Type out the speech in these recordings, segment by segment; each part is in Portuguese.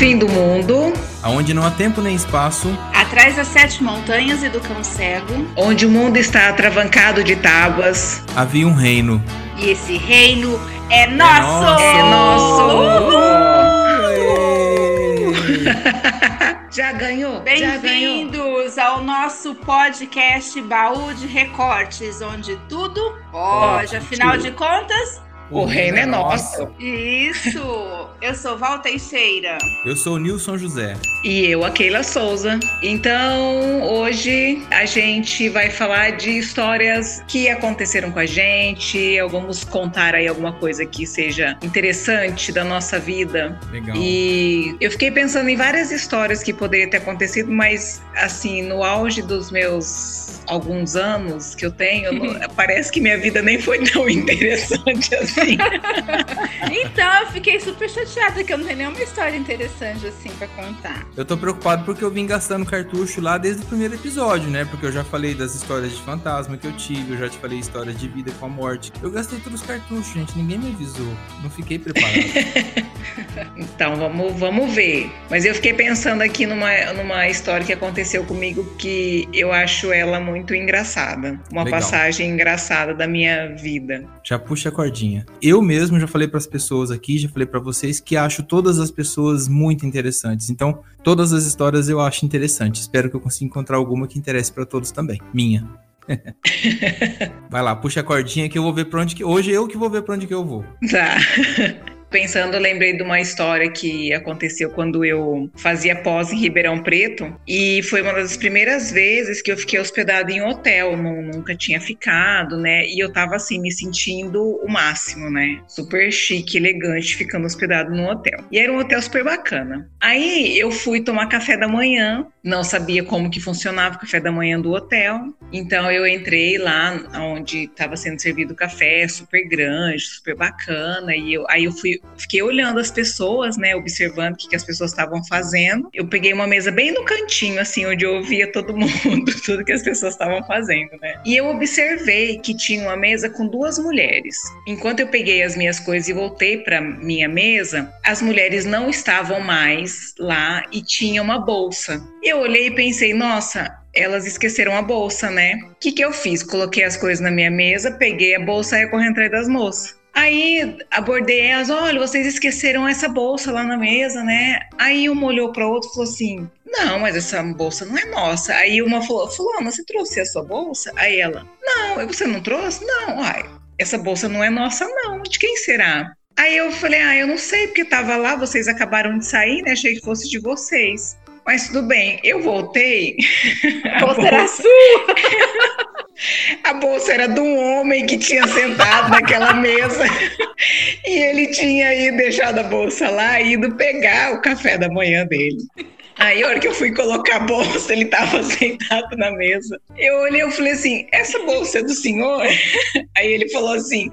Fim do mundo, aonde não há tempo nem espaço, atrás das sete montanhas e do cão cego, onde o mundo está atravancado de tábuas, havia um reino. E esse reino é nosso! É nosso! Já ganhou? Bem-vindos ao nosso podcast Baú de Recortes, onde tudo pode. Afinal de contas, o, reino é nosso. Isso! Eu sou Val Teixeira. Eu sou o Nilson José. E eu, a Keila Souza. Então, hoje a gente vai falar de histórias que aconteceram com a gente. Vamos contar aí alguma coisa que seja interessante da nossa vida. Legal. E eu fiquei pensando em várias histórias que poderiam ter acontecido, mas assim, no auge dos meus alguns anos que eu tenho, parece que minha vida nem foi tão interessante assim. então, eu fiquei super chateada que eu não tenho nenhuma história interessante assim para contar. Eu tô preocupado porque eu vim gastando cartucho lá desde o primeiro episódio, né? Porque eu já falei das histórias de fantasma que eu tive, eu já te falei histórias de vida com a morte. Eu gastei todos os cartuchos, gente, ninguém me avisou. Não fiquei preparado. então, vamos, vamos ver. Mas eu fiquei pensando aqui numa, numa história que aconteceu comigo que eu acho ela muito muito engraçada. Uma Legal. passagem engraçada da minha vida. Já puxa a cordinha. Eu mesmo já falei para as pessoas aqui, já falei para vocês que acho todas as pessoas muito interessantes. Então, todas as histórias eu acho interessante. Espero que eu consiga encontrar alguma que interesse para todos também. Minha. Vai lá, puxa a cordinha que eu vou ver para onde que hoje eu que vou ver para onde que eu vou. Tá. Pensando, eu lembrei de uma história que aconteceu quando eu fazia pós em Ribeirão Preto e foi uma das primeiras vezes que eu fiquei hospedada em hotel, nunca tinha ficado, né? E eu tava assim me sentindo o máximo, né? Super chique, elegante, ficando hospedado num hotel. E era um hotel super bacana. Aí eu fui tomar café da manhã, não sabia como que funcionava o café da manhã do hotel, então eu entrei lá onde estava sendo servido o café, super grande, super bacana, e eu, aí eu fui fiquei olhando as pessoas, né, observando o que, que as pessoas estavam fazendo. Eu peguei uma mesa bem no cantinho, assim, onde eu ouvia todo mundo, tudo que as pessoas estavam fazendo, né. E eu observei que tinha uma mesa com duas mulheres. Enquanto eu peguei as minhas coisas e voltei para minha mesa, as mulheres não estavam mais lá e tinha uma bolsa. Eu olhei e pensei, nossa, elas esqueceram a bolsa, né? O que, que eu fiz? Coloquei as coisas na minha mesa, peguei a bolsa e corri atrás das moças. Aí abordei elas, olha, vocês esqueceram essa bolsa lá na mesa, né? Aí uma olhou para outra e falou assim: Não, mas essa bolsa não é nossa. Aí uma falou: Fulana, você trouxe a sua bolsa? Aí ela: Não, você não trouxe? Não, ai, essa bolsa não é nossa, não. De quem será? Aí eu falei: Ah, eu não sei, porque tava lá, vocês acabaram de sair, né? Achei que fosse de vocês. Mas tudo bem, eu voltei. A bolsa era sua! A bolsa era de um homem que tinha sentado naquela mesa e ele tinha ido deixado a bolsa lá e ido pegar o café da manhã dele. Aí, a hora que eu fui colocar a bolsa, ele estava sentado na mesa. Eu olhei e falei assim: essa bolsa é do senhor? Aí ele falou assim: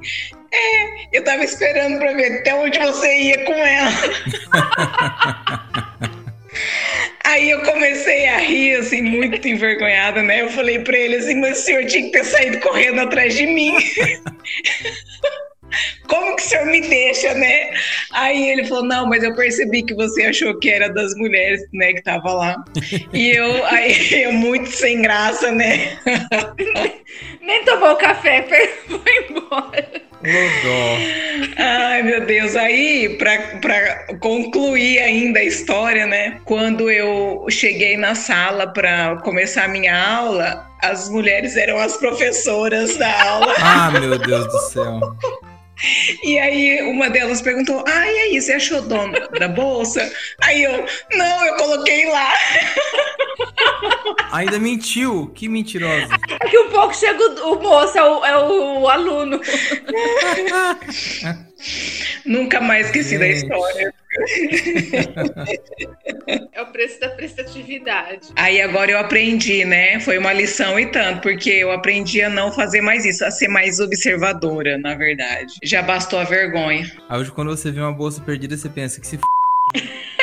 é, eu estava esperando para ver até onde você ia com ela. Aí eu comecei a rir, assim, muito envergonhada, né? Eu falei para ele assim, mas o senhor tinha que ter saído correndo atrás de mim. Como que o senhor me deixa, né? Aí ele falou: Não, mas eu percebi que você achou que era das mulheres, né, que tava lá. E eu, aí, eu muito sem graça, né? Nem tomou café, foi embora. Ai, meu Deus. Aí, para concluir ainda a história, né? Quando eu cheguei na sala para começar a minha aula, as mulheres eram as professoras da aula. Ah, meu Deus do céu. E aí uma delas perguntou: Ah, e aí, você achou dono da bolsa? Aí eu, não, eu coloquei lá. Ainda mentiu, que mentirosa. Daqui um pouco chega o, o moço, é o, é o aluno. Nunca mais esqueci da história. É o preço da prestatividade. Aí agora eu aprendi, né? Foi uma lição e tanto, porque eu aprendi a não fazer mais isso, a ser mais observadora, na verdade. Já bastou a vergonha. Aí hoje, quando você vê uma bolsa perdida, você pensa que se f...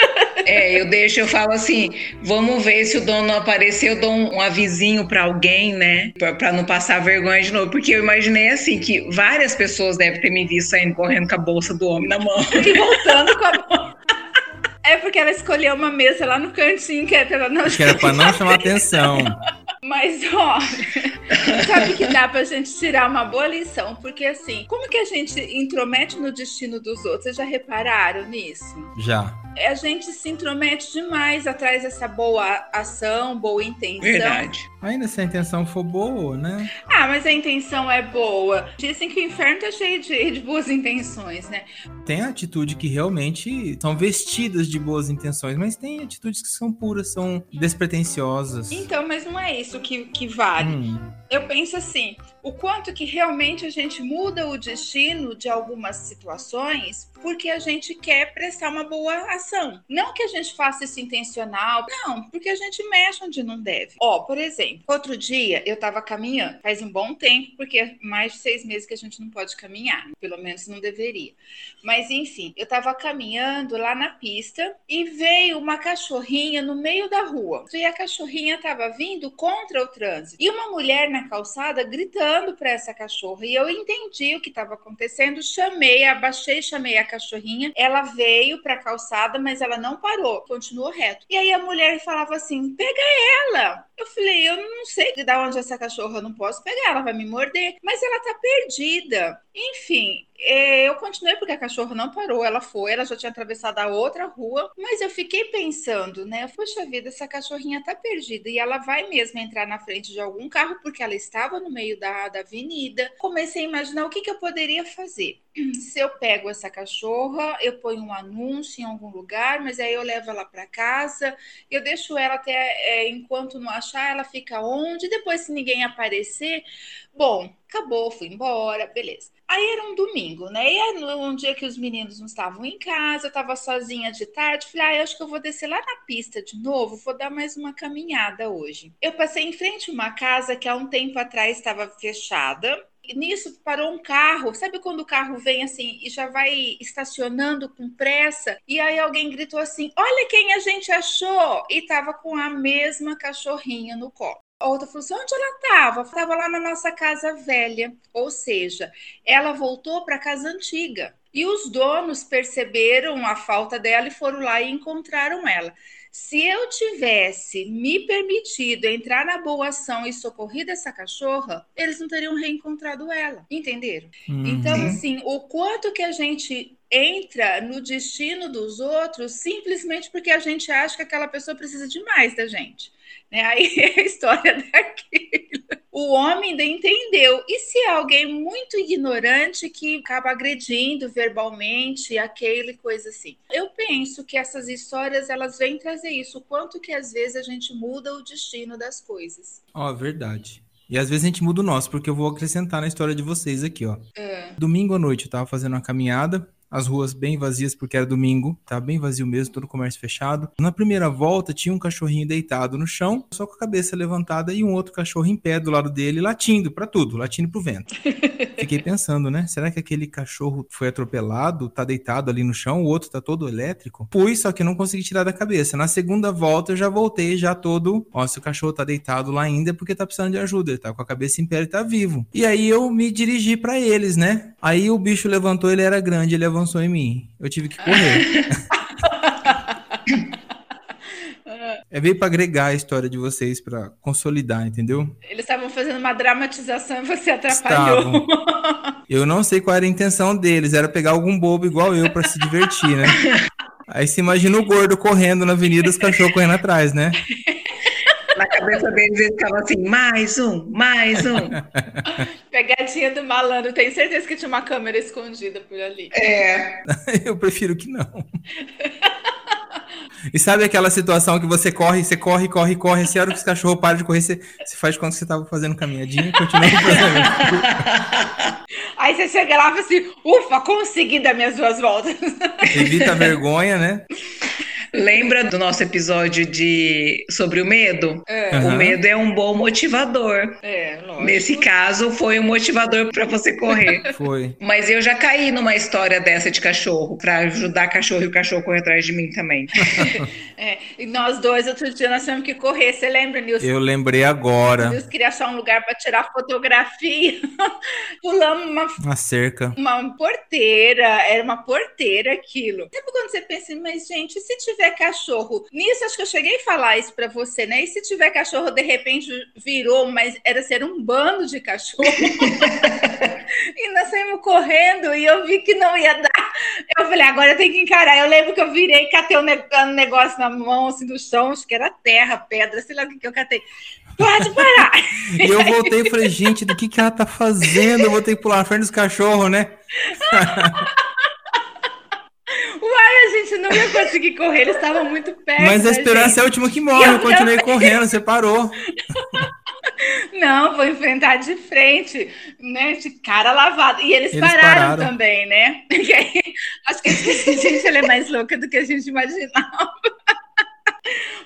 É, eu deixo, eu falo assim, vamos ver se o dono não aparecer, eu dou um, um avisinho para alguém, né? Pra, pra, não passar vergonha de novo. Porque eu imaginei assim que várias pessoas devem ter me visto saindo correndo com a bolsa do homem na mão. E voltando com a bolsa. É porque ela escolheu uma mesa lá no cantinho que era pra não Que era pra não chamar atenção. Mas, ó, sabe que dá pra gente tirar uma boa lição? Porque, assim, como que a gente intromete no destino dos outros? Vocês já repararam nisso? Já. A gente se intromete demais atrás dessa boa ação, boa intenção. Verdade. Ainda se a intenção for boa, né? Ah, mas a intenção é boa. Dizem que o inferno tá cheio de, de boas intenções, né? Tem atitude que realmente são vestidas de boas intenções, mas tem atitudes que são puras, são despretensiosas. Então, mas não é isso que, que vale. Hum, Eu penso assim, o quanto que realmente a gente muda o destino de algumas situações porque a gente quer prestar uma boa ação. Não que a gente faça isso intencional, não, porque a gente mexe onde não deve. Ó, por exemplo, outro dia eu tava caminhando, faz um bom tempo, porque é mais de seis meses que a gente não pode caminhar, pelo menos não deveria. Mas enfim, eu tava caminhando lá na pista e veio uma cachorrinha no meio da rua. E a cachorrinha tava vindo contra o trânsito. E uma mulher na calçada gritando para essa cachorra. E eu entendi o que estava acontecendo, chamei, abaixei, chamei a cachorrinha. Ela veio para a calçada, mas ela não parou, continuou reto. E aí a mulher falava assim: "Pega ela". Eu falei: "Eu não sei de onde essa cachorra não posso pegar, ela vai me morder, mas ela tá perdida". Enfim, é, eu continuei porque a cachorra não parou, ela foi, ela já tinha atravessado a outra rua, mas eu fiquei pensando, né? Poxa vida, essa cachorrinha tá perdida e ela vai mesmo entrar na frente de algum carro porque ela estava no meio da, da avenida. Comecei a imaginar o que, que eu poderia fazer. Se eu pego essa cachorra, eu ponho um anúncio em algum lugar, mas aí eu levo ela para casa, eu deixo ela até é, enquanto não achar, ela fica onde, depois se ninguém aparecer, bom, acabou, fui embora, beleza. Aí era um domingo, né? E era um dia que os meninos não estavam em casa, eu estava sozinha de tarde. Falei, ah, eu acho que eu vou descer lá na pista de novo, vou dar mais uma caminhada hoje. Eu passei em frente a uma casa que há um tempo atrás estava fechada. Nisso parou um carro. Sabe quando o carro vem assim e já vai estacionando com pressa? E aí alguém gritou assim: Olha quem a gente achou! E tava com a mesma cachorrinha no colo. A outra falou assim: onde ela estava? Estava lá na nossa casa velha. Ou seja, ela voltou para a casa antiga. E os donos perceberam a falta dela e foram lá e encontraram ela. Se eu tivesse me permitido entrar na boa ação e socorrido essa cachorra, eles não teriam reencontrado ela. Entenderam? Uhum. Então, assim, o quanto que a gente entra no destino dos outros simplesmente porque a gente acha que aquela pessoa precisa demais da gente. Né? Aí é a história daquilo. O homem ainda entendeu. E se é alguém muito ignorante que acaba agredindo verbalmente aquele coisa assim? Eu penso que essas histórias elas vêm trazer isso, o quanto que às vezes a gente muda o destino das coisas. Ó, verdade. E às vezes a gente muda o nosso, porque eu vou acrescentar na história de vocês aqui, ó. É. Domingo à noite eu tava fazendo uma caminhada, as ruas bem vazias porque era domingo, tava bem vazio mesmo, todo o comércio fechado. Na primeira volta tinha um cachorrinho deitado no chão, só com a cabeça levantada e um outro cachorro em pé do lado dele, latindo pra tudo, latindo pro vento. Fiquei pensando, né? Será que aquele cachorro foi atropelado, tá deitado ali no chão, o outro tá todo elétrico? Pus, só que não consegui tirar da cabeça. Na segunda volta eu já voltei, já todo, ó, se o cachorro tá deitado lá ainda é porque tá precisando de ajuda, ele tá com a cabeça em pé, ele tá vivo. E aí eu me dirigi pra eles, né? Aí o bicho levantou, ele era grande, ele avançou em mim. Eu tive que correr. É veio pra agregar a história de vocês, pra consolidar, entendeu? Eles estavam fazendo uma dramatização e você atrapalhou. Estavam. Eu não sei qual era a intenção deles, era pegar algum bobo igual eu pra se divertir, né? Aí você imagina o gordo correndo na avenida, os cachorros correndo atrás, né? Na cabeça deles eles ficavam assim, mais um, mais um. Pegadinha do malandro. Tenho certeza que tinha uma câmera escondida por ali. É, Eu prefiro que não. E sabe aquela situação que você corre, você corre, corre, corre, assim, a hora que os cachorros param de correr, você, você faz quando você tava fazendo caminhadinha e continua fazendo. Aí você chega lá e fala assim: ufa, consegui dar minhas duas voltas. Evita a vergonha, né? Lembra do nosso episódio de sobre o medo? É. O medo é um bom motivador. é lógico. Nesse caso, foi um motivador para você correr. Foi. Mas eu já caí numa história dessa de cachorro, para ajudar cachorro e o cachorro correr atrás de mim também. É, e nós dois, outro dia, nós tivemos que correr. Você lembra, Nilson? Eu lembrei agora. Nilson queria achar um lugar para tirar fotografia. Pulamos uma, Uma cerca. uma porteira. Era uma porteira aquilo. Sabe quando você pensa, mas gente, se tivesse tiver cachorro? Nisso, acho que eu cheguei a falar isso para você, né? E se tiver cachorro, de repente virou, mas era ser um bando de cachorro. e nós saímos correndo e eu vi que não ia dar. Eu falei, agora eu tenho que encarar. Eu lembro que eu virei, catei um negócio na mão, assim, do chão, acho que era terra, pedra, sei lá o que, que eu catei. Pode parar! e eu voltei e falei, gente, do que, que ela tá fazendo? Eu vou ter que pular na frente dos cachorros, né? Gente não ia conseguir correr, eles estavam muito perto. Mas a esperança é a última que morre, eu, eu continuei eu... correndo, você parou. Não, vou enfrentar de frente, né? De cara lavada. E eles, eles pararam, pararam, também, né? Acho que a gente ela é mais louca do que a gente imaginava.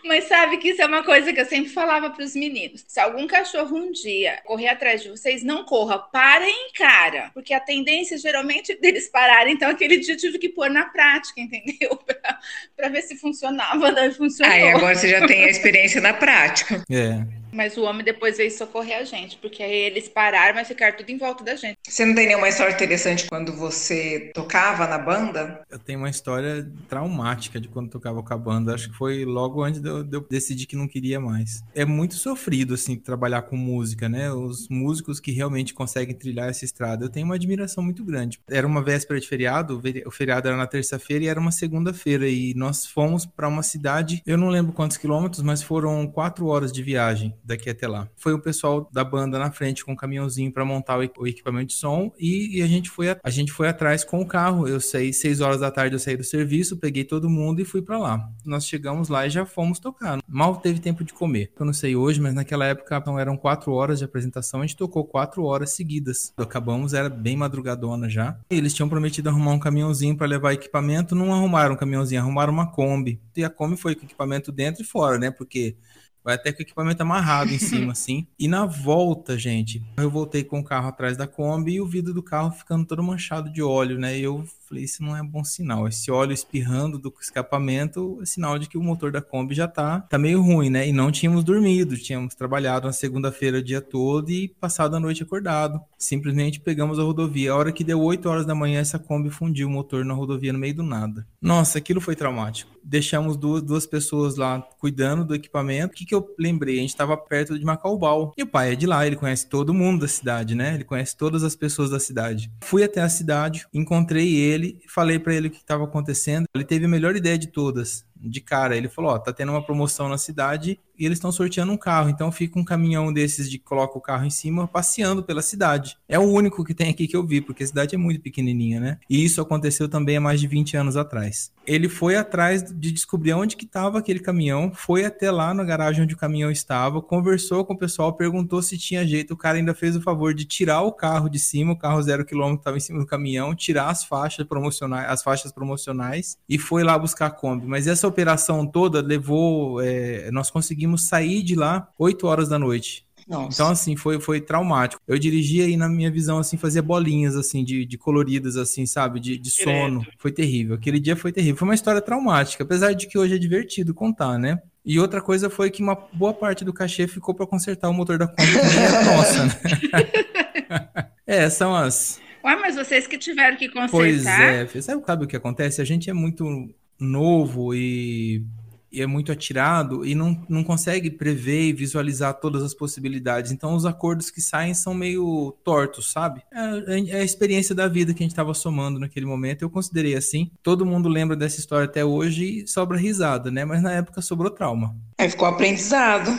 Mas sabe que isso é uma coisa que eu sempre falava para os meninos. Se algum cachorro um dia correr atrás de vocês, não corra, parem cara. Porque a tendência geralmente deles pararem. Então, aquele dia eu tive que pôr na prática, entendeu? Para ver se funcionava. Daí funcionou. Aí agora você já tem a experiência na prática. É. Mas o homem depois veio socorrer a gente, porque aí eles pararam, mas ficaram tudo em volta da gente. Você não tem nenhuma história interessante quando você tocava na banda? Eu tenho uma história traumática de quando tocava com a banda. Acho que foi logo antes de eu, de eu decidir que não queria mais. É muito sofrido, assim, trabalhar com música, né? Os músicos que realmente conseguem trilhar essa estrada. Eu tenho uma admiração muito grande. Era uma véspera de feriado, o feriado era na terça-feira e era uma segunda-feira. E nós fomos para uma cidade, eu não lembro quantos quilômetros, mas foram quatro horas de viagem daqui até lá. Foi o pessoal da banda na frente com um caminhãozinho para montar o equipamento de som e, e, a gente foi a, a, gente foi atrás com o carro. Eu saí seis horas da tarde, eu saí do serviço, peguei todo mundo e fui para lá. Nós chegamos lá e já fomos tocar. Mal teve tempo de comer. Eu não sei hoje, mas naquela época então, eram quatro horas de apresentação. A gente tocou quatro horas seguidas. Acabamos, era bem madrugadona já. Eles tinham prometido arrumar um caminhãozinho para levar equipamento, não arrumaram um caminhãozinho, arrumaram uma Kombi. E a Kombi foi com equipamento dentro e fora, né? Porque Vai até com o equipamento amarrado em cima, assim. E na volta, gente, eu voltei com o carro atrás da Kombi e o vidro do carro ficando todo manchado de óleo, né? E eu Falei, isso não é bom sinal. Esse óleo espirrando do escapamento é sinal de que o motor da Kombi já tá, tá meio ruim, né? E não tínhamos dormido, tínhamos trabalhado na segunda-feira o dia todo e passado a noite acordado. Simplesmente pegamos a rodovia. A hora que deu 8 horas da manhã, essa Kombi fundiu o motor na rodovia no meio do nada. Nossa, aquilo foi traumático. Deixamos duas, duas pessoas lá cuidando do equipamento. O que, que eu lembrei? A gente estava perto de Macaubal. E o pai é de lá, ele conhece todo mundo da cidade, né? Ele conhece todas as pessoas da cidade. Fui até a cidade, encontrei ele ele, falei para ele o que estava acontecendo. Ele teve a melhor ideia de todas, de cara. Ele falou: Ó, tá tendo uma promoção na cidade e eles estão sorteando um carro. Então fica um caminhão desses de coloca o carro em cima passeando pela cidade. É o único que tem aqui que eu vi, porque a cidade é muito pequenininha, né? E isso aconteceu também há mais de 20 anos atrás. Ele foi atrás de descobrir onde que estava aquele caminhão, foi até lá na garagem onde o caminhão estava, conversou com o pessoal, perguntou se tinha jeito. O cara ainda fez o favor de tirar o carro de cima, o carro zero quilômetro estava em cima do caminhão, tirar as faixas promocionais, as faixas promocionais e foi lá buscar a Kombi. Mas essa operação toda levou, é, nós conseguimos sair de lá 8 horas da noite. Nossa. Então, assim, foi, foi traumático. Eu dirigia e, na minha visão, assim, fazia bolinhas, assim, de, de coloridas, assim, sabe? De, de sono. Direto. Foi terrível. Aquele dia foi terrível. Foi uma história traumática, apesar de que hoje é divertido contar, né? E outra coisa foi que uma boa parte do cachê ficou para consertar o motor da Kombi, que é nossa, né? é, são as... Ué, mas vocês que tiveram que consertar... Pois é. Sabe, sabe o que acontece? A gente é muito novo e e é muito atirado e não, não consegue prever e visualizar todas as possibilidades. Então, os acordos que saem são meio tortos, sabe? É, é a experiência da vida que a gente estava somando naquele momento. Eu considerei assim. Todo mundo lembra dessa história até hoje e sobra risada, né? Mas na época sobrou trauma. Aí ficou aprendizado.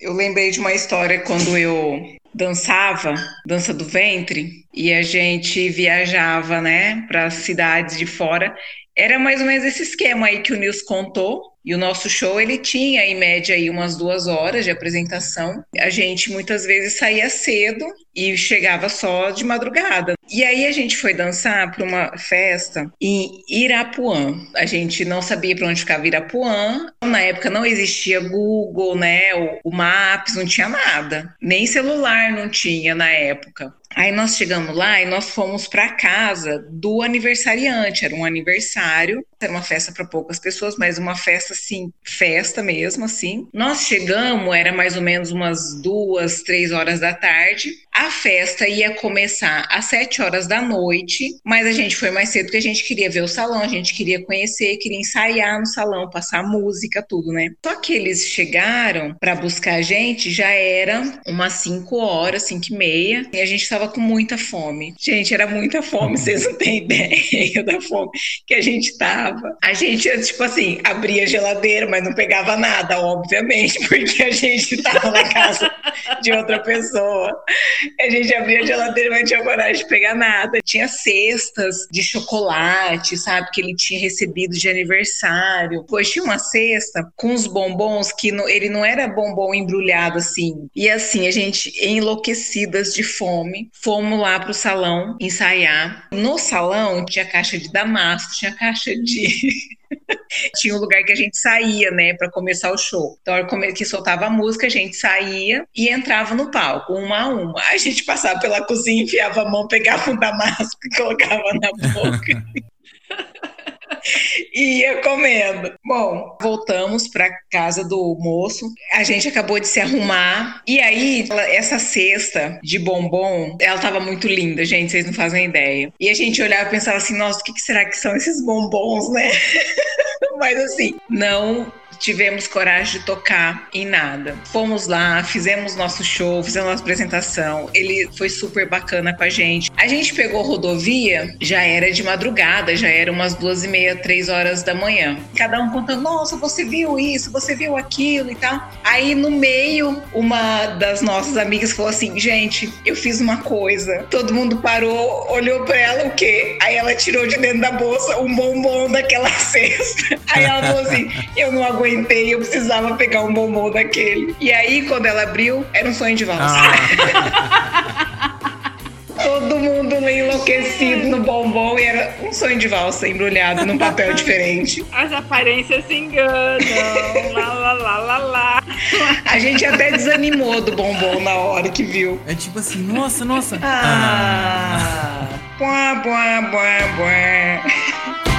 Eu lembrei de uma história quando eu dançava, dança do ventre, e a gente viajava, né, para cidades de fora. Era mais ou menos esse esquema aí que o Nils contou, e o nosso show, ele tinha, em média, aí umas duas horas de apresentação. A gente, muitas vezes, saía cedo e chegava só de madrugada. E aí a gente foi dançar para uma festa em Irapuã. A gente não sabia para onde ficava Irapuã. Na época não existia Google, né? O, o Maps, não tinha nada. Nem celular não tinha na época. Aí nós chegamos lá e nós fomos para casa do aniversariante. Era um aniversário, era uma festa para poucas pessoas, mas uma festa assim, festa mesmo, assim. Nós chegamos, era mais ou menos umas duas, três horas da tarde. A festa ia começar às sete horas da noite, mas a gente foi mais cedo porque a gente queria ver o salão, a gente queria conhecer, queria ensaiar no salão, passar música, tudo, né? Só que eles chegaram para buscar a gente, já era umas cinco horas, cinco e meia, e a gente estava com muita fome. Gente, era muita fome, vocês não têm ideia da fome que a gente tava. A gente, tipo assim, abria a geladeira, mas não pegava nada, obviamente, porque a gente tava na casa de outra pessoa. A gente abria a geladeira, mas não tinha coragem de pegar nada. Tinha cestas de chocolate, sabe? Que ele tinha recebido de aniversário. Pois tinha uma cesta com uns bombons que ele não era bombom embrulhado assim. E assim, a gente enlouquecidas de fome, fomos lá pro salão ensaiar. No salão tinha caixa de damasco, tinha caixa de tinha um lugar que a gente saía, né, para começar o show. Então, hora que soltava a música, a gente saía e entrava no palco, uma a uma. A gente passava pela cozinha, enfiava a mão, pegava um damasco e colocava na boca. e ia comendo. Bom, voltamos para casa do moço. A gente acabou de se arrumar. E aí, essa cesta de bombom, ela tava muito linda, gente, vocês não fazem ideia. E a gente olhava e pensava assim: nossa, o que, será que são esses bombons, né? Mas assim, não tivemos coragem de tocar em nada. Fomos lá, fizemos nosso show, fizemos nossa apresentação. Ele foi super bacana com a gente. A gente pegou rodovia, já era de madrugada, já era umas duas e meia, três horas da manhã. Cada um contando, nossa, você viu isso, você viu aquilo e tal. Aí no meio, uma das nossas amigas falou assim, gente, eu fiz uma coisa. Todo mundo parou, olhou pra ela, o quê? Aí ela tirou de dentro da bolsa um bombom daquela cesta. Aí ela falou assim, eu não aguentei, eu precisava pegar um bombom daquele. E aí, quando ela abriu, era um sonho de valsa. Ah. Todo mundo enlouquecido no bombom e era um sonho de valsa embrulhado num papel diferente. As aparências se enganam. lá, lá, lá, lá, lá. A gente até desanimou do bombom na hora que viu. É tipo assim, nossa, nossa. Ah. ah. Buá, buá, buá, buá.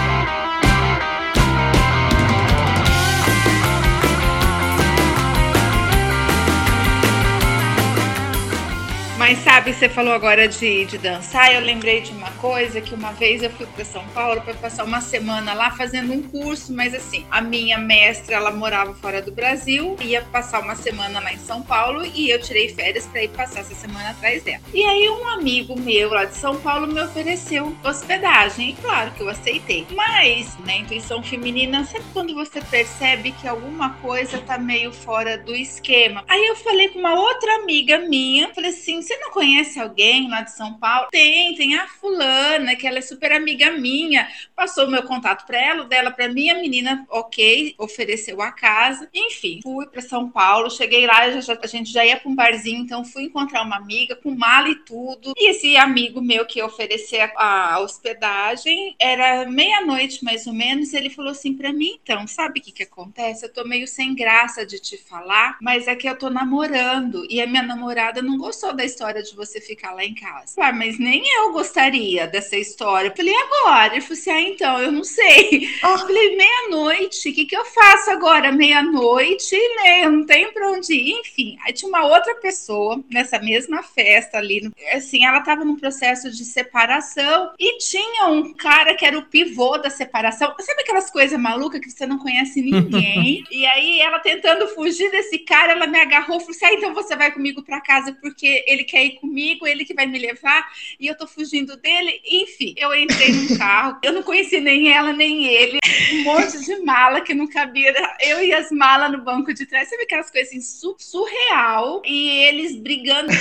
Mas sabe, você falou agora de, de dançar, eu lembrei de uma coisa que uma vez eu fui para São Paulo para passar uma semana lá fazendo um curso, mas assim, a minha mestra, ela morava fora do Brasil, ia passar uma semana lá em São Paulo e eu tirei férias para ir passar essa semana atrás dela. E aí um amigo meu lá de São Paulo me ofereceu hospedagem, e claro que eu aceitei. Mas, na intuição feminina, sabe quando você percebe que alguma coisa tá meio fora do esquema? Aí eu falei com uma outra amiga minha, falei assim, você não conhece alguém lá de São Paulo? Tem, tem a fulana, que ela é super amiga minha. Passou o meu contato para ela, dela para mim, a menina, ok, ofereceu a casa. Enfim, fui para São Paulo, cheguei lá, já, a gente já ia para um barzinho, então fui encontrar uma amiga com mala e tudo. E esse amigo meu que oferecia a, a hospedagem era meia-noite mais ou menos, ele falou assim para mim, então, sabe o que que acontece? Eu tô meio sem graça de te falar, mas é que eu tô namorando e a minha namorada não gostou da história de você ficar lá em casa. Ah, mas nem eu gostaria dessa história. Eu falei, agora? Ele falou assim: ah, então, eu não sei. Oh. Eu falei, meia-noite, o que, que eu faço agora? Meia-noite, né? Eu não tenho pra onde ir. Enfim, aí tinha uma outra pessoa nessa mesma festa ali. Assim, ela tava num processo de separação e tinha um cara que era o pivô da separação. Sabe aquelas coisas malucas que você não conhece ninguém? e aí ela tentando fugir desse cara, ela me agarrou e falou assim: ah, então você vai comigo pra casa porque ele quer ir comigo, ele que vai me levar, e eu tô fugindo dele. Enfim, eu entrei num carro, eu não conheci nem ela, nem ele. Um monte de mala que não cabia. Eu e as malas no banco de trás. Sabe aquelas coisas assim, surreal? E eles brigando.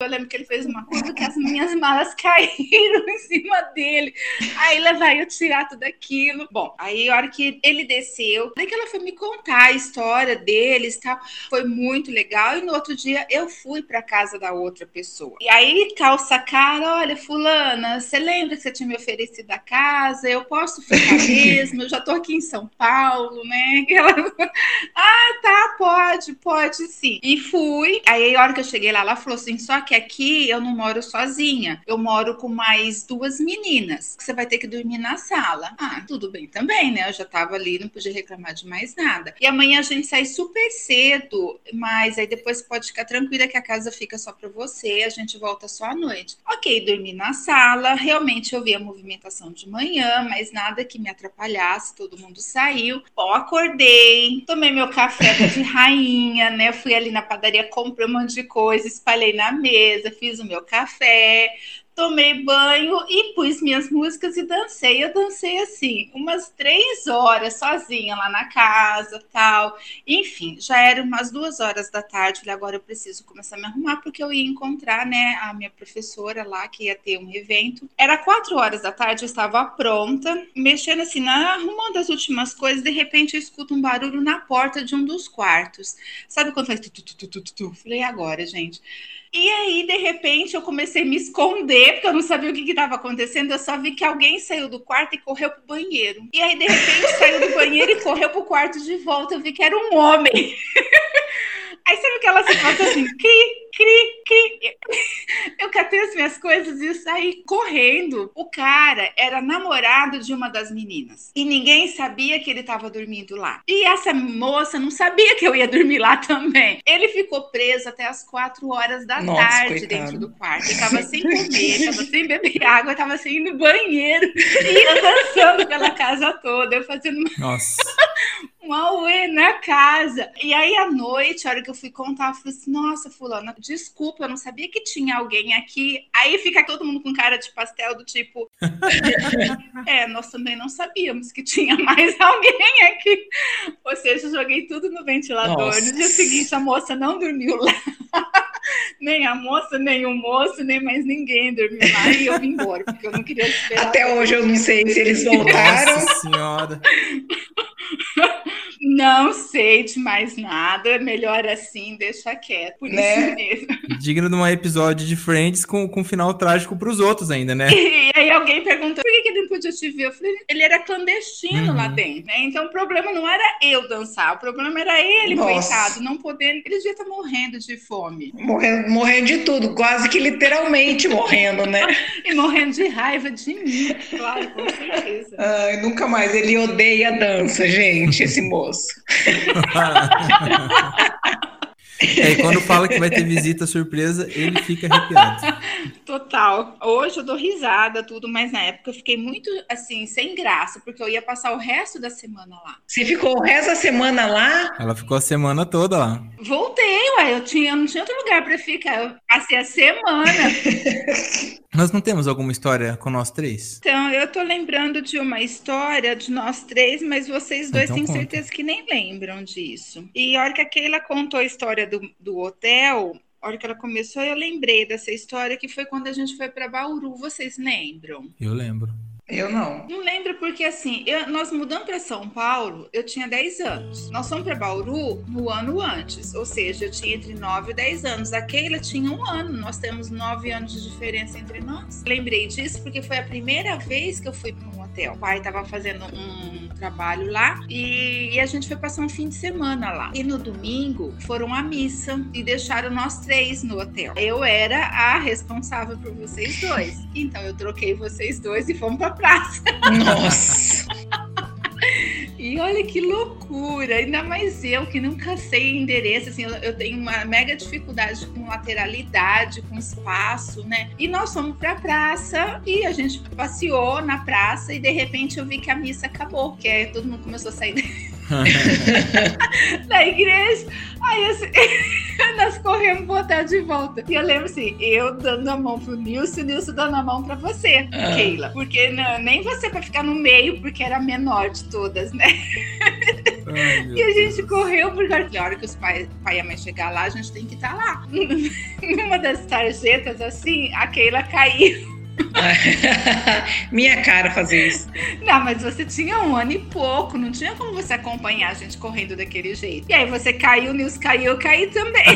Eu lembro que ele fez uma coisa que as minhas malas caíram em cima dele. Aí lá vai eu tirar tudo aquilo. Bom, aí a hora que ele desceu, daí que ela foi me contar a história deles e tal. Foi muito legal. E no outro dia eu fui para casa casa da outra pessoa. E aí calça cara, olha, fulana, você lembra que você tinha me oferecido a casa? Eu posso ficar mesmo? Eu já tô aqui em São Paulo, né? Ela, ah, tá, pode, pode sim. E fui. Aí, a hora que eu cheguei lá, ela falou assim: só que aqui eu não moro sozinha. Eu moro com mais duas meninas. Você vai ter que dormir na sala. Ah, tudo bem também, né? Eu já tava ali, não podia reclamar de mais nada. E amanhã a gente sai super cedo, mas aí depois pode ficar tranquila que a casa fica só pra você, a gente volta só à noite. Ok, dormi na sala. Realmente eu vi a movimentação de manhã, mas nada que me atrapalhasse. Todo mundo saiu. Bom, acordei, tomei meu café de rainha, né? Fui ali na padaria, comprei um monte de coisa, espalhei na mesa, fiz o meu café, tomei banho e pus minhas músicas e dancei. Eu dancei assim, umas três horas sozinha lá na casa, tal. Enfim, já era umas duas horas da tarde. Falei, agora eu preciso começar a me arrumar porque eu ia encontrar, né, a minha professora lá que ia ter um evento. Era quatro horas da tarde, eu estava pronta, mexendo assim, na, arrumando as últimas coisas. De repente, eu escuto um barulho na porta de um dos quartos. Sabe quando faz tu, tu, tu, tu, tu, tu? Falei, agora, gente. E aí, de repente, eu comecei a me esconder, porque eu não sabia o que estava acontecendo. Eu só vi que alguém saiu do quarto e correu pro banheiro. E aí, de repente, saiu do banheiro e correu pro quarto de volta. Eu vi que era um homem. Aí sabe aquela situação assim, cri, cri, cri. Eu catei as minhas coisas e saí correndo. O cara era namorado de uma das meninas. E ninguém sabia que ele estava dormindo lá. E essa moça não sabia que eu ia dormir lá também. Ele ficou preso até as quatro horas da Nossa, tarde coitado. dentro do quarto. Ele tava sem comer, tava sem beber água, tava sem ir no banheiro. E eu dançando pela casa toda. Eu fazendo. Nossa um auê na casa. E aí, à noite, a hora que eu fui contar, eu falei assim: nossa, Fulana, desculpa, eu não sabia que tinha alguém aqui. Aí fica todo mundo com cara de pastel, do tipo: é, nós também não sabíamos que tinha mais alguém aqui. Ou seja, joguei tudo no ventilador. Nossa. No dia seguinte, a moça não dormiu lá. Nem a moça, nem o moço, nem mais ninguém dormiu lá e eu vim embora, porque eu não queria esperar. Até hoje eu não sei se eles voltaram. Nossa senhora. Não sei de mais nada, melhor assim, deixa quieto. Por né? isso mesmo. Digno de um episódio de Friends com, com um final trágico para os outros ainda, né? E aí alguém perguntou por que, que ele não podia te ver? Eu falei, ele era clandestino uhum. lá dentro, né? Então o problema não era eu dançar, o problema era ele, Nossa. coitado, não podendo. Ele devia estar morrendo de fome. Morrendo, morrendo de tudo, quase que literalmente morrendo, né? e morrendo de raiva de mim, claro, com certeza. Ai, nunca mais. Ele odeia dança, gente, esse moço. rules. É, e quando fala que vai ter visita surpresa, ele fica arrepiado. Total. Hoje eu dou risada, tudo, mas na época eu fiquei muito, assim, sem graça, porque eu ia passar o resto da semana lá. Você ficou o resto da semana lá? Ela ficou a semana toda lá. Voltei, ué, eu, tinha, eu não tinha outro lugar para ficar. Eu passei a semana. Nós não temos alguma história com nós três? Então, eu tô lembrando de uma história de nós três, mas vocês dois então, têm conta. certeza que nem lembram disso. E a hora que a Keila contou a história do, do hotel, a hora que ela começou, eu lembrei dessa história que foi quando a gente foi para Bauru. Vocês lembram? Eu lembro. Eu não. Não lembro porque assim, eu, nós mudamos para São Paulo, eu tinha 10 anos. Nós fomos para Bauru no ano antes, ou seja, eu tinha entre 9 e 10 anos. A Keila tinha um ano, nós temos 9 anos de diferença entre nós. Lembrei disso porque foi a primeira vez que eu fui para um hotel. O pai estava fazendo um trabalho lá e, e, a gente foi passar um fim de semana lá. E no domingo foram à missa e deixaram nós três no hotel. Eu era a responsável por vocês dois. Então eu troquei vocês dois e fomos para praça. Nossa! E olha que loucura, ainda mais eu que nunca sei endereço, assim, eu, tenho uma mega dificuldade com lateralidade, com espaço, né? E nós fomos pra praça e a gente passeou na praça e de repente eu vi que a missa acabou, que é, todo mundo começou a sair da igreja. Aí assim, nós corremos botar de volta. E eu lembro assim, eu dando a mão pro Nilson, o Nilson dando a mão pra você, ah. Keila. Porque não, nem você pra ficar no meio, porque era a menor de todas, né? Ai, e a gente Deus. correu, porque a hora que os pais, pai e a mãe chegar lá, a gente tem que estar tá lá. Numa das tarjetas, assim, a Keila caiu Minha cara fazer isso. Não, mas você tinha um ano e pouco, não tinha como você acompanhar a gente correndo daquele jeito. E aí você caiu, o Nils caiu, eu caí também.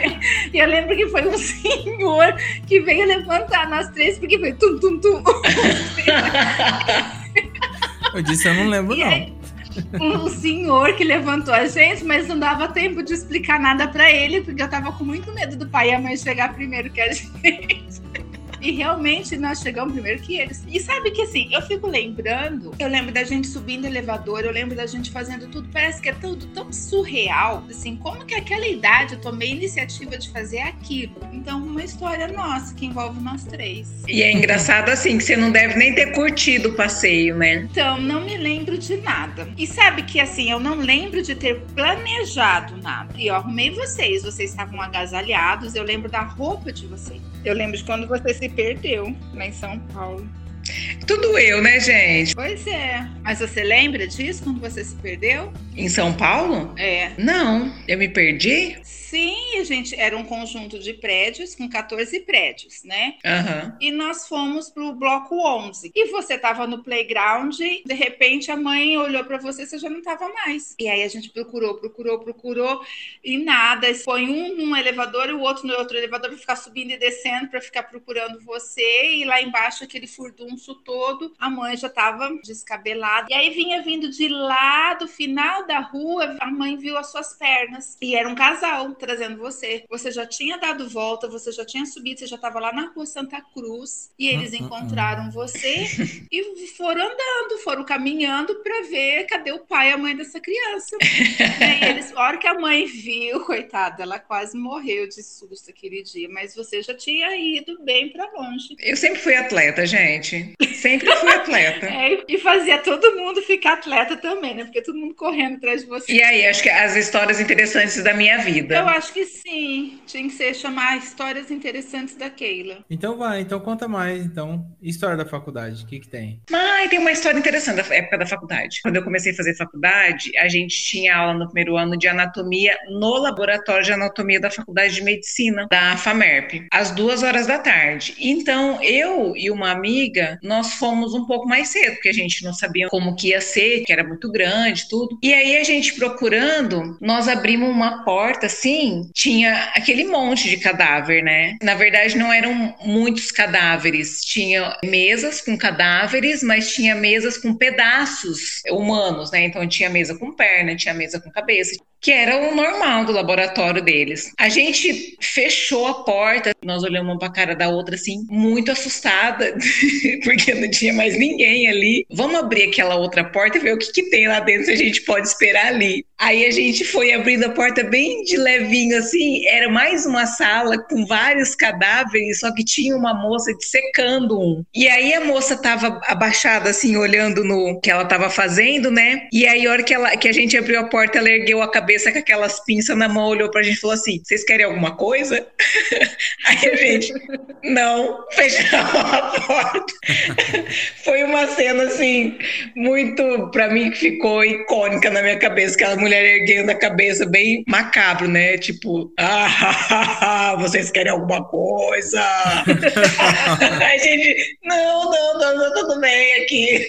e eu lembro que foi um senhor que veio levantar nós três, porque foi tum, tum, tum. eu disse, eu não lembro, e não. Aí, um senhor que levantou a gente, mas não dava tempo de explicar nada para ele, porque eu tava com muito medo do pai e a mãe chegar primeiro que a gente. E realmente nós chegamos primeiro que eles. E sabe que assim, eu fico lembrando, eu lembro da gente subindo elevador, eu lembro da gente fazendo tudo, parece que é tudo tão surreal, assim, como que aquela idade eu tomei iniciativa de fazer aquilo. Então, uma história nossa que envolve nós três. E é engraçado assim, que você não deve nem ter curtido o passeio, né? Então, não me lembro de nada. E sabe que assim, eu não lembro de ter planejado nada. E eu arrumei vocês, vocês estavam agasalhados, eu lembro da roupa de vocês. Eu lembro de quando você se perdeu lá em São Paulo. Tudo eu, né, gente? Pois é. Mas você lembra disso quando você se perdeu? Em São Paulo? É. Não, eu me perdi? Sim, gente era um conjunto de prédios com 14 prédios, né? Aham. E nós fomos pro bloco 11. E você tava no playground, de repente a mãe olhou para você, você já não tava mais. E aí a gente procurou, procurou, procurou e nada. Foi um num elevador e o outro no outro elevador para ficar subindo e descendo para ficar procurando você. E lá embaixo aquele furdunço todo, a mãe já tava descabelada. E aí vinha vindo de lá do final da rua, a mãe viu as suas pernas. E era um casal trazendo você. Você já tinha dado volta, você já tinha subido, você já estava lá na rua Santa Cruz e eles encontraram você e foram andando, foram caminhando para ver cadê o pai e a mãe dessa criança. e aí eles, a hora que a mãe viu, coitada, ela quase morreu de susto aquele dia, mas você já tinha ido bem para longe. Eu sempre fui atleta, gente. Sempre fui atleta. É, e fazia todo mundo ficar atleta também, né? Porque todo mundo correndo atrás de você. E aí, acho que as histórias interessantes da minha vida. Eu acho que sim. Tinha que ser chamar histórias interessantes da Keila. Então vai, então conta mais. Então, história da faculdade, o que que tem? Ai, tem uma história interessante da época da faculdade. Quando eu comecei a fazer faculdade, a gente tinha aula no primeiro ano de anatomia no laboratório de anatomia da Faculdade de Medicina da FAMERP, às duas horas da tarde. Então, eu e uma amiga, nós fomos um pouco mais cedo, porque a gente não sabia como que ia ser, que era muito grande, tudo. E aí a gente procurando, nós abrimos uma porta assim, tinha aquele monte de cadáver, né? Na verdade, não eram muitos cadáveres, tinha mesas com cadáveres, mas tinha mesas com pedaços humanos, né? Então tinha mesa com perna, tinha mesa com cabeça, que era o normal do laboratório deles. A gente fechou a porta, nós olhamos uma pra cara da outra assim, muito assustada, porque não tinha mais ninguém ali. Vamos abrir aquela outra porta e ver o que, que tem lá dentro se a gente pode esperar ali. Aí a gente foi abrindo a porta bem de levinho assim, era mais uma sala com vários cadáveres, só que tinha uma moça dissecando um. E aí a moça tava abaixada assim, olhando no que ela tava fazendo, né? E aí a hora que, ela, que a gente abriu a porta, ela ergueu a cabeça com aquelas pinças na mão, olhou pra gente e falou assim: "Vocês querem alguma coisa?" Aí a gente, não, fechamos a porta. Foi uma cena assim muito para mim que ficou icônica na minha cabeça, aquela mulher erguendo a cabeça bem macabro, né? Tipo, ah, vocês querem alguma coisa? a gente, não, não, não, não, tudo bem aqui.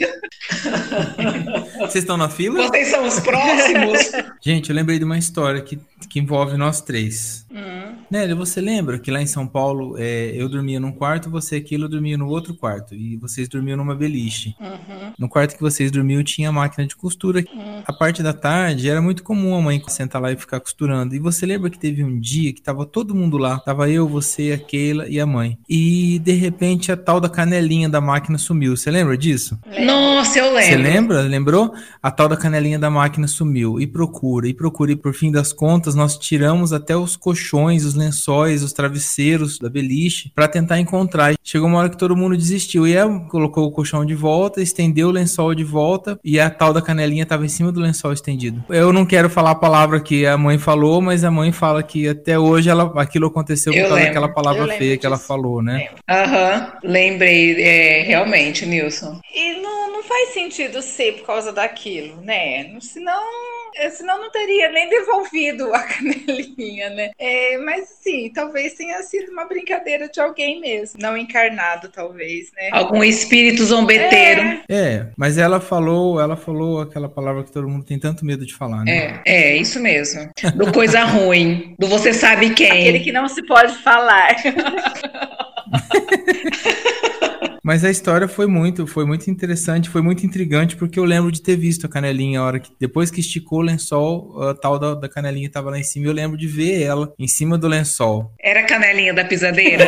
Vocês estão na fila? Vocês são os próximos. Gente, eu lembrei de uma história que, que envolve nós três. Hum. Nélia, você lembra que lá em São Paulo é, eu dormia num quarto, você aquilo dormia no outro quarto. E vocês dormiam numa beliche. Uhum. No quarto que vocês dormiam tinha máquina de costura. A parte da tarde era muito comum a mãe sentar lá e ficar costurando. E você lembra que teve um dia que tava todo mundo lá? Tava eu, você, a Keila e a mãe. E de repente a tal da canelinha da máquina sumiu. Você lembra disso? Nossa, eu Você lembro. lembra? Lembrou? A tal da canelinha da máquina sumiu. E procura, e procura. E por fim das contas, nós tiramos até os colchões, os lençóis, os travesseiros da beliche para tentar encontrar. Chegou uma hora que todo mundo desistiu. E ela colocou o colchão de volta, estendeu o lençol de volta. E a tal da canelinha estava em cima do lençol estendido. Eu não quero falar a palavra que a mãe falou, mas a mãe fala que até hoje ela, aquilo aconteceu por Eu causa lembro. daquela palavra feia que ela disso. falou, né? Aham, lembrei, é, realmente, Nilson. E não, não faz sentido ser por causa daquilo, né? Senão, é, senão não teria nem devolvido a canelinha, né? É, mas sim, talvez tenha sido uma brincadeira de alguém mesmo, não encarnado, talvez, né? Algum espírito zombeteiro. É, É, mas ela falou, ela falou aquela palavra que todo mundo tem tanto medo de falar, né? É, é, isso mesmo. Do coisa ruim, do você sabe quem. aquele que não se pode falar. Mas a história foi muito, foi muito interessante, foi muito intrigante, porque eu lembro de ter visto a canelinha a hora que, depois que esticou o lençol, a tal da, da canelinha estava lá em cima, eu lembro de ver ela em cima do lençol. Era a canelinha da pisadeira?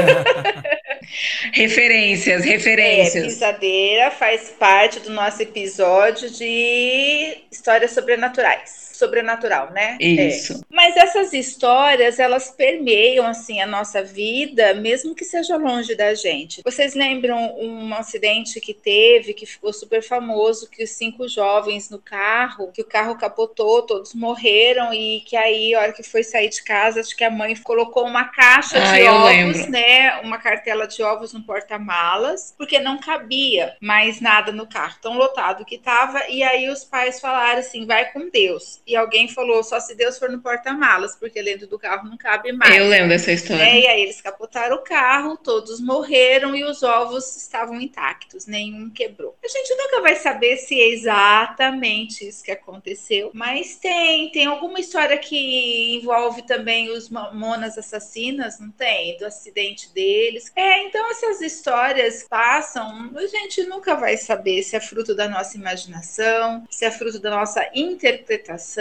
referências, referências. É, pisadeira faz parte do nosso episódio de histórias sobrenaturais sobrenatural, né? Isso. É. Mas essas histórias, elas permeiam, assim, a nossa vida, mesmo que seja longe da gente. Vocês lembram um acidente que teve, que ficou super famoso, que os cinco jovens no carro, que o carro capotou, todos morreram e que aí, a hora que foi sair de casa, acho que a mãe colocou uma caixa ah, de ovos, lembro. né? Uma cartela de ovos no porta-malas, porque não cabia mais nada no carro, tão lotado que tava. E aí os pais falaram assim: vai com Deus e alguém falou só se Deus for no porta-malas, porque dentro do carro não cabe mais. Eu lembro dessa história. É, e aí eles capotaram o carro, todos morreram e os ovos estavam intactos, nenhum quebrou. A gente nunca vai saber se é exatamente isso que aconteceu, mas tem, tem alguma história que envolve também os monas assassinas, não tem? Do acidente deles. É, então essas histórias passam, a gente nunca vai saber se é fruto da nossa imaginação, se é fruto da nossa interpretação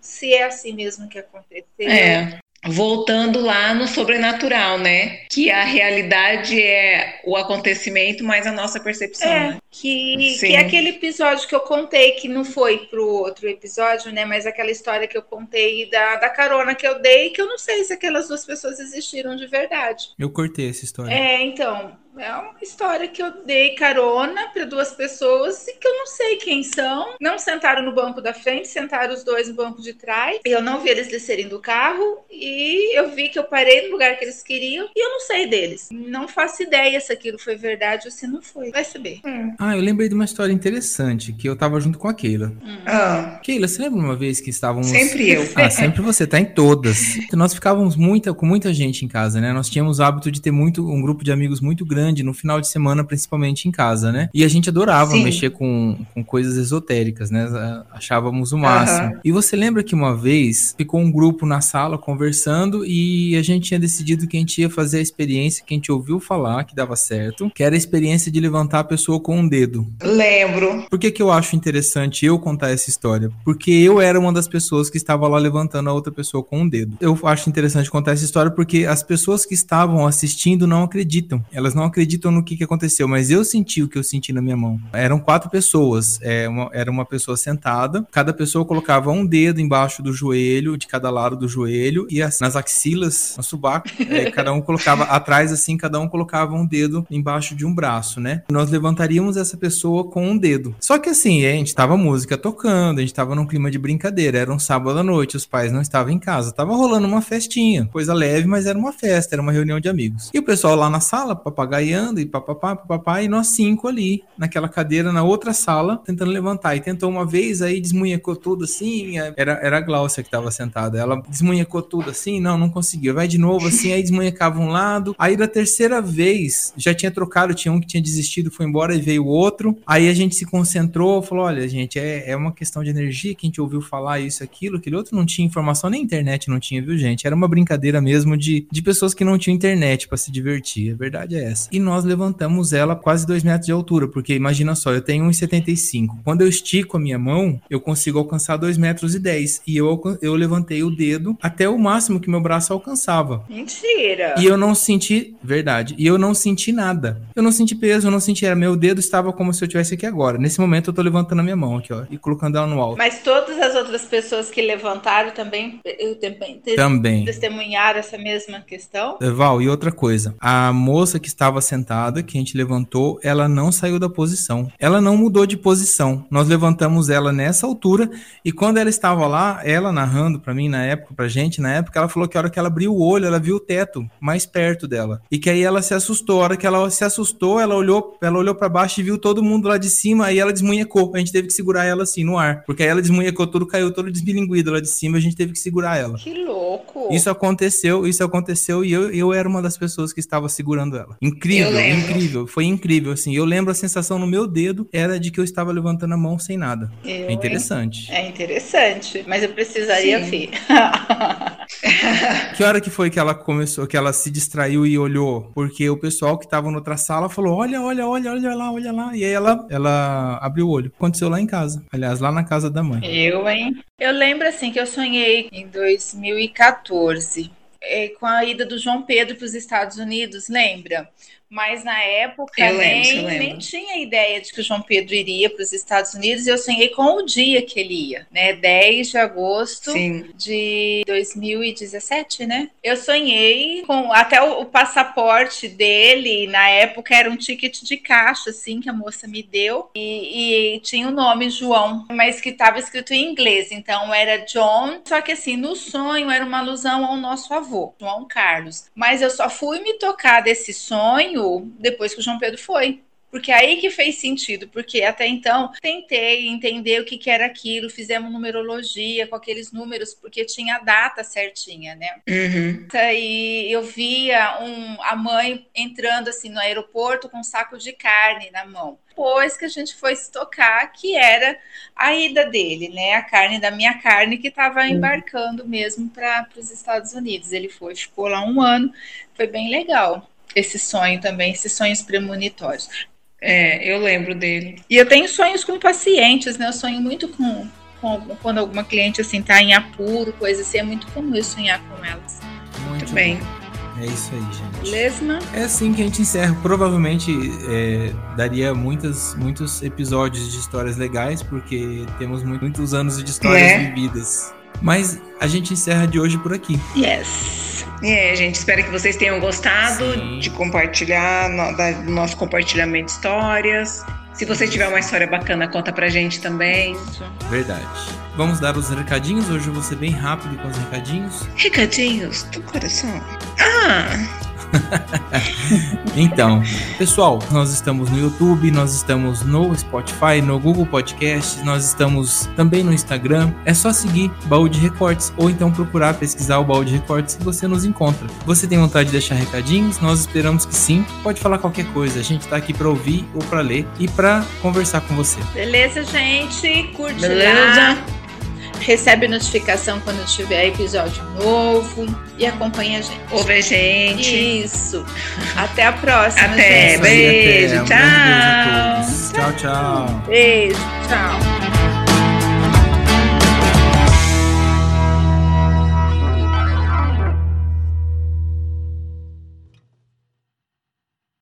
se é assim mesmo que aconteceu. É. Voltando lá no sobrenatural, né? Que a realidade é o acontecimento, mas a nossa percepção. É, né? que, que é aquele episódio que eu contei, que não foi pro outro episódio, né? Mas aquela história que eu contei da, da carona que eu dei, que eu não sei se aquelas duas pessoas existiram de verdade. Eu cortei essa história. É, então. É uma história que eu dei carona para duas pessoas e que eu não sei quem são. Não sentaram no banco da frente, sentaram os dois no banco de trás. Eu não vi eles descerem do carro e eu vi que eu parei no lugar que eles queriam e eu não sei deles. Não faço ideia se aquilo foi verdade ou se não foi. Vai saber. Hum. Ah, eu lembrei de uma história interessante que eu tava junto com a Keila. Hum. Ah. Keila, você lembra uma vez que estávamos. Sempre eu. Ah, sempre você, tá em todas. Nós ficávamos muita, com muita gente em casa, né? Nós tínhamos o hábito de ter muito, um grupo de amigos muito grande grande no final de semana, principalmente em casa, né? E a gente adorava Sim. mexer com, com coisas esotéricas, né? Achávamos o máximo. Uhum. E você lembra que uma vez ficou um grupo na sala conversando e a gente tinha decidido que a gente ia fazer a experiência que a gente ouviu falar que dava certo, que era a experiência de levantar a pessoa com um dedo. Lembro. Por que, que eu acho interessante eu contar essa história? Porque eu era uma das pessoas que estava lá levantando a outra pessoa com um dedo. Eu acho interessante contar essa história porque as pessoas que estavam assistindo não acreditam. Elas não acreditam no que, que aconteceu, mas eu senti o que eu senti na minha mão. Eram quatro pessoas, é, uma, era uma pessoa sentada, cada pessoa colocava um dedo embaixo do joelho, de cada lado do joelho, e assim, nas axilas, no subaco, é, cada um colocava atrás, assim, cada um colocava um dedo embaixo de um braço, né? Nós levantaríamos essa pessoa com um dedo. Só que assim, a gente tava música tocando, a gente tava num clima de brincadeira, era um sábado à noite, os pais não estavam em casa, tava rolando uma festinha, coisa leve, mas era uma festa, era uma reunião de amigos. E o pessoal lá na sala, papagaio papagaiando e papapá, papapá, e nós cinco ali, naquela cadeira, na outra sala, tentando levantar. E tentou uma vez, aí desmunhecou tudo assim, era, era a Glaucia que estava sentada. Ela desmunhecou tudo assim, não, não conseguiu. Vai de novo assim, aí desmunhecava um lado. Aí da terceira vez, já tinha trocado, tinha um que tinha desistido, foi embora e veio o outro. Aí a gente se concentrou, falou: olha, gente, é, é uma questão de energia que a gente ouviu falar isso, aquilo, aquele outro não tinha informação, nem internet não tinha, viu, gente? Era uma brincadeira mesmo de, de pessoas que não tinham internet para se divertir. A verdade é essa e nós levantamos ela quase 2 metros de altura, porque imagina só, eu tenho 1,75. Quando eu estico a minha mão, eu consigo alcançar 2 metros e 10. E eu, eu levantei o dedo até o máximo que meu braço alcançava. Mentira! E eu não senti, verdade, e eu não senti nada. Eu não senti peso, eu não senti, era, meu dedo estava como se eu tivesse aqui agora. Nesse momento eu tô levantando a minha mão aqui, ó, e colocando ela no alto. Mas todas as outras pessoas que levantaram também, eu também, também. testemunharam essa mesma questão? Val, e outra coisa, a moça que estava estava sentada, que a gente levantou, ela não saiu da posição. Ela não mudou de posição. Nós levantamos ela nessa altura e quando ela estava lá, ela narrando para mim na época, pra gente na época, ela falou que a hora que ela abriu o olho, ela viu o teto mais perto dela. E que aí ela se assustou. A hora que ela se assustou, ela olhou, ela olhou para baixo e viu todo mundo lá de cima, aí ela desmunhecou. A gente teve que segurar ela assim no ar, porque aí ela desmunhecou tudo, caiu todo desbilinguido lá de cima, a gente teve que segurar ela. Que louco. Isso aconteceu, isso aconteceu e eu, eu era uma das pessoas que estava segurando ela. Incrível Incrível, incrível. Foi incrível, assim. Eu lembro a sensação no meu dedo era de que eu estava levantando a mão sem nada. Eu, é interessante. É interessante, mas eu precisaria ver. que hora que foi que ela começou, que ela se distraiu e olhou? Porque o pessoal que tava na outra sala falou: olha, olha, olha, olha lá, olha lá. E aí ela, ela abriu o olho. Aconteceu lá em casa. Aliás, lá na casa da mãe. Eu, hein? Eu lembro assim que eu sonhei em 2014 é, com a ida do João Pedro para os Estados Unidos, lembra? Mas na época Eu lembro, nem, eu lembro. nem tinha ideia de que o João Pedro iria para os Estados Unidos e eu sonhei com o dia que ele ia, né? 10 de agosto Sim. de 2017, né? Eu sonhei com até o, o passaporte dele, na época era um ticket de caixa, assim, que a moça me deu, e, e tinha o nome João, mas que estava escrito em inglês, então era John, só que assim, no sonho era uma alusão ao nosso avô, João Carlos. Mas eu só fui me tocar desse sonho depois que o João Pedro foi. Porque aí que fez sentido, porque até então tentei entender o que, que era aquilo, fizemos numerologia com aqueles números, porque tinha a data certinha, né? Uhum. E eu via um, a mãe entrando assim no aeroporto com um saco de carne na mão. Depois que a gente foi se tocar, que era a ida dele, né? A carne da minha carne que estava embarcando mesmo para os Estados Unidos. Ele foi, ficou lá um ano, foi bem legal esse sonho também, esses sonhos premonitórios. É, eu lembro dele. E eu tenho sonhos com pacientes, né? Eu sonho muito com, com quando alguma cliente assim tá em apuro, coisa assim, é muito comum eu sonhar com elas. Muito bem. bom. É isso aí, gente. Lesma? É assim que a gente encerra. Provavelmente é, daria muitas, muitos episódios de histórias legais, porque temos muito- muitos anos de histórias É. vividas. Mas a gente encerra de hoje por aqui. Yes. É, gente, espero que vocês tenham gostado Sim. de compartilhar, no, da- do nosso compartilhamento de histórias. Se você tiver uma história bacana, conta pra gente também. Verdade. Vamos dar os recadinhos. Hoje eu vou ser bem rápido com os recadinhos. Recadinhos do coração. Ah! Então, pessoal, nós estamos no YouTube, nós estamos no Spotify, no Google Podcast, nós estamos também no Instagram. É só seguir Baú de Recortes ou então procurar pesquisar o Baú de Recortes que você nos encontra. Você tem vontade de deixar recadinhos? Nós esperamos que sim. Pode falar qualquer coisa. A gente tá aqui para ouvir ou para ler e para conversar com você. Beleza, gente? Curte Beleza? lá. Recebe notificação quando tiver episódio novo e acompanha a gente. Ouve a gente. Isso. Até a próxima, Até, gente. beijo, Um grande beijo a tchau. todos. Tchau, tchau. Beijo, tchau.